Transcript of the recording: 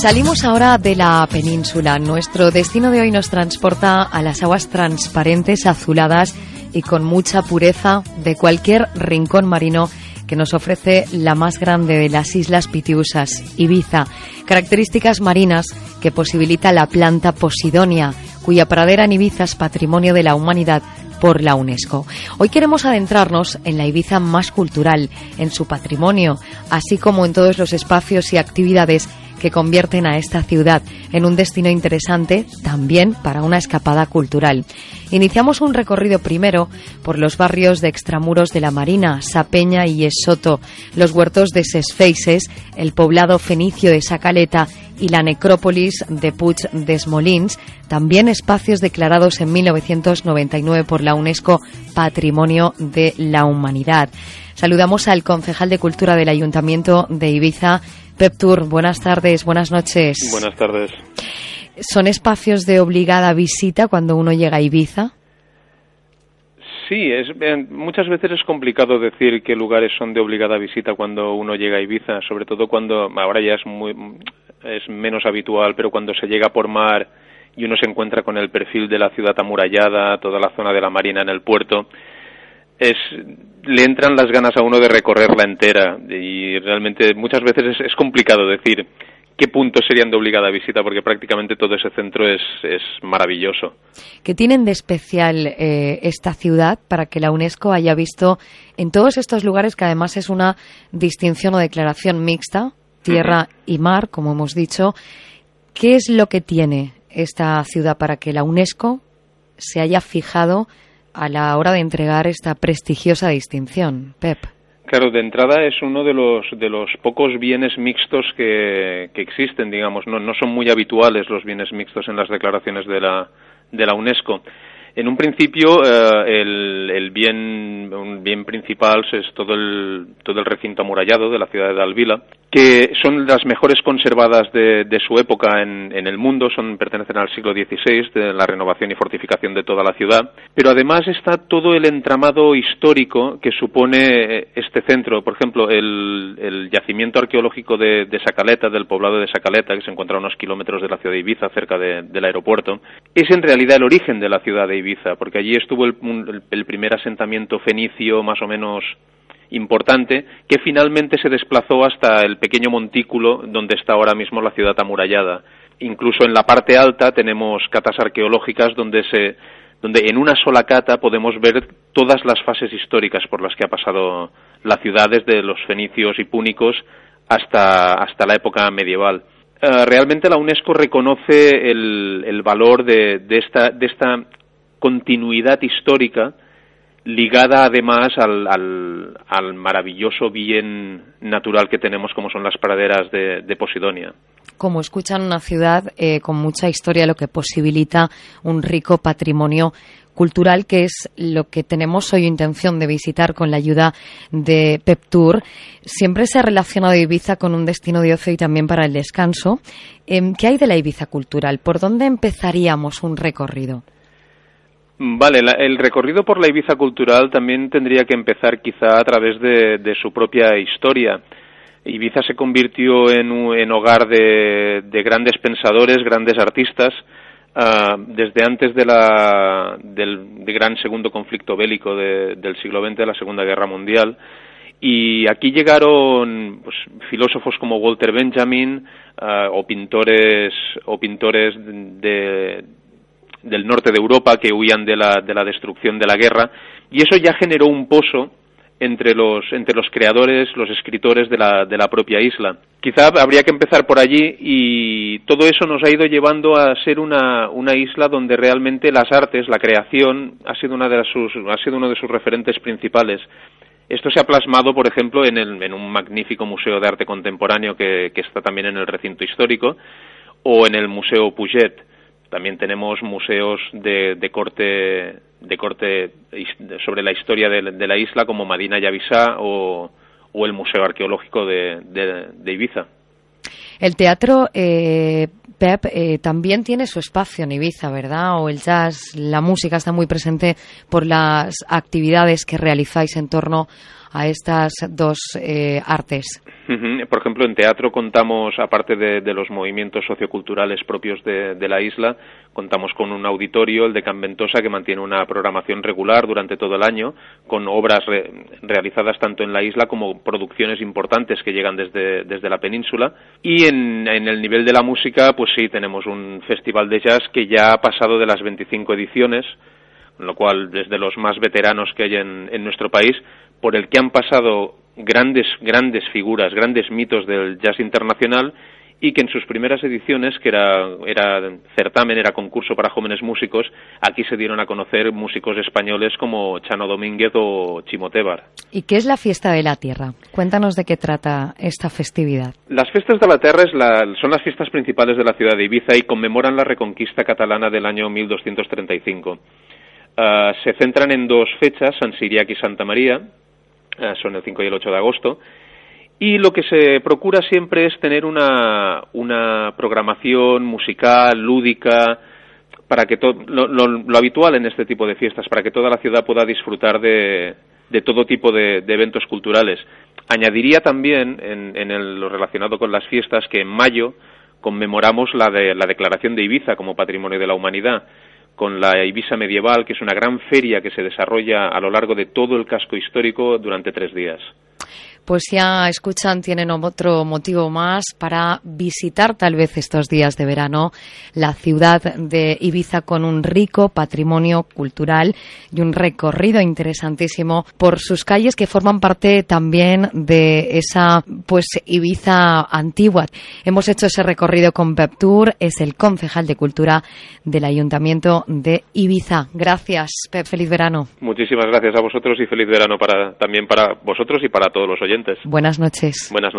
Salimos ahora de la península. Nuestro destino de hoy nos transporta a las aguas transparentes, azuladas y con mucha pureza de cualquier rincón marino que nos ofrece la más grande de las islas Pitiusas, Ibiza. Características marinas que posibilita la planta Posidonia, cuya pradera en Ibiza es patrimonio de la humanidad por la UNESCO. Hoy queremos adentrarnos en la Ibiza más cultural, en su patrimonio, así como en todos los espacios y actividades que convierten a esta ciudad en un destino interesante también para una escapada cultural. Iniciamos un recorrido primero por los barrios de extramuros de la Marina, Sapeña y Esoto, los huertos de Sesfeises, el poblado fenicio de Sacaleta y la necrópolis de Puig des Molins, también espacios declarados en 1999 por la UNESCO Patrimonio de la Humanidad. Saludamos al concejal de Cultura del Ayuntamiento de Ibiza, Pep Tour, buenas tardes, buenas noches. Buenas tardes. ¿Son espacios de obligada visita cuando uno llega a Ibiza? Sí, es, muchas veces es complicado decir qué lugares son de obligada visita cuando uno llega a Ibiza, sobre todo cuando ahora ya es muy es menos habitual, pero cuando se llega por mar y uno se encuentra con el perfil de la ciudad amurallada, toda la zona de la marina en el puerto, es le entran las ganas a uno de recorrerla entera y realmente muchas veces es, complicado decir qué puntos serían de obligada visita porque prácticamente todo ese centro es, es maravilloso. ¿Qué tienen de especial eh, esta ciudad para que la UNESCO haya visto en todos estos lugares que además es una distinción o declaración mixta, tierra y mar, como hemos dicho? ¿Qué es lo que tiene esta ciudad para que la UNESCO se haya fijado a la hora de entregar esta prestigiosa distinción, Pep? Claro, de entrada es uno de los de los pocos bienes mixtos que, que existen, digamos. No, no son muy habituales los bienes mixtos en las declaraciones de la de la UNESCO. En un principio, eh, el, bien, principal es todo el, todo el recinto amurallado de la ciudad de Alvila, que son las mejores conservadas de, su época en, en, el mundo, son, pertenecen al siglo XVI, de la renovación y fortificación de toda la ciudad, pero además está todo el entramado histórico que supone este centro. Por ejemplo, el, yacimiento arqueológico de, de, Sacaleta, del poblado de Sacaleta, que se encuentra a unos kilómetros de la ciudad de Ibiza, cerca de, del aeropuerto, es en realidad el origen de la ciudad de Ibiza Porque allí estuvo el, primer asentamiento fenicio más o menos importante, que finalmente se desplazó hasta el pequeño montículo donde está ahora mismo la ciudad amurallada. Incluso en la parte alta tenemos catas arqueológicas donde se donde en una sola cata podemos ver todas las fases históricas por las que ha pasado la ciudad desde los fenicios y púnicos hasta, hasta la época medieval. Uh, realmente la UNESCO reconoce el, el valor de, de, esta, de esta continuidad histórica ligada además al, maravilloso bien natural que tenemos como son las praderas de, Posidonia. Como escuchan, una ciudad eh, con mucha historia, lo que posibilita un rico patrimonio cultural, que es lo que tenemos hoy intención de visitar con la ayuda de PepTour. Siempre se ha relacionado Ibiza con un destino de ocio y también para el descanso. Em, ¿Qué hay de la Ibiza cultural? ¿Por dónde empezaríamos un recorrido? Vale, el recorrido por la Ibiza cultural también tendría que empezar quizá a través de, su propia historia. Ibiza se convirtió en, en hogar de, grandes pensadores, grandes artistas, uh, desde antes de la, del gran segundo conflicto bélico del siglo XX, de la Segunda Guerra Mundial. Y aquí llegaron pues, filósofos como Walter Benjamin uh, o pintores o pintores de, del norte de Europa que huían de la, de la destrucción de la guerra y eso ya generó un pozo entre los, entre los creadores, los escritores de la, de la propia isla. Quizá habría que empezar por allí y todo eso nos ha ido llevando a ser una, una isla donde realmente las artes, la creación, ha sido, una de sus, ha sido uno de sus referentes principales. Esto se ha plasmado, por ejemplo, en, el, en un magnífico museo de arte contemporáneo que, que está también en el recinto histórico o en el Museo Puget también tenemos museos de, de corte de corte sobre la historia de, la isla como Madina Yavisá o, el Museo Arqueológico de, de Ibiza. El teatro, eh, Pep, eh, también tiene su espacio en Ibiza, ¿verdad? O el jazz, la música está muy presente por las actividades que realizáis en torno a estas dos eh, artes. Por ejemplo, en teatro contamos, aparte de, los movimientos socioculturales propios de, la isla, contamos con un auditorio, el de Canventosa, que mantiene una programación regular durante todo el año, con obras realizadas tanto en la isla como producciones importantes que llegan desde, desde la península. Y en, el nivel de la música, pues sí, tenemos un festival de jazz que ya ha pasado de las 25 ediciones, lo cual, desde los más veteranos que hay en, en nuestro país, por el que han pasado grandes, grandes figuras, grandes mitos del jazz internacional y que en sus primeras ediciones, que era, era certamen, era concurso para jóvenes músicos, aquí se dieron a conocer músicos españoles como Chano Domínguez o Chimotebar. ¿Y qué es la Fiesta de la Tierra? Cuéntanos de qué trata esta festividad. Las Fiestas de la Tierra son las fiestas principales de la ciudad de Ibiza y conmemoran la reconquista catalana del año 1235. Ah, se centran en dos fechas, San Siriac y Santa María, son el 5 y el 8 de agosto. Y lo que se procura siempre es tener una, una programación musical, lúdica, para que todo lo, habitual en este tipo de fiestas, para que toda la ciudad pueda disfrutar de, de todo tipo de, eventos culturales. Añadiría también, en, en lo relacionado con las fiestas, que en mayo conmemoramos la, de, la declaración de Ibiza como Patrimonio de la Humanidad con la Ibiza Medieval, que es una gran feria que se desarrolla a lo largo de todo el casco histórico durante tres días pues ya escuchan, tienen otro motivo más para visitar tal vez estos días de verano la ciudad de Ibiza con un rico patrimonio cultural y un recorrido interesantísimo por sus calles que forman parte también de esa pues Ibiza antigua. Hemos hecho ese recorrido con Pep Tour, es el concejal de cultura del Ayuntamiento de Ibiza. Gracias, Pep, feliz verano. Muchísimas gracias a vosotros y feliz verano para también para vosotros y para todos los oyentes. Buenas noches. Buenas noches.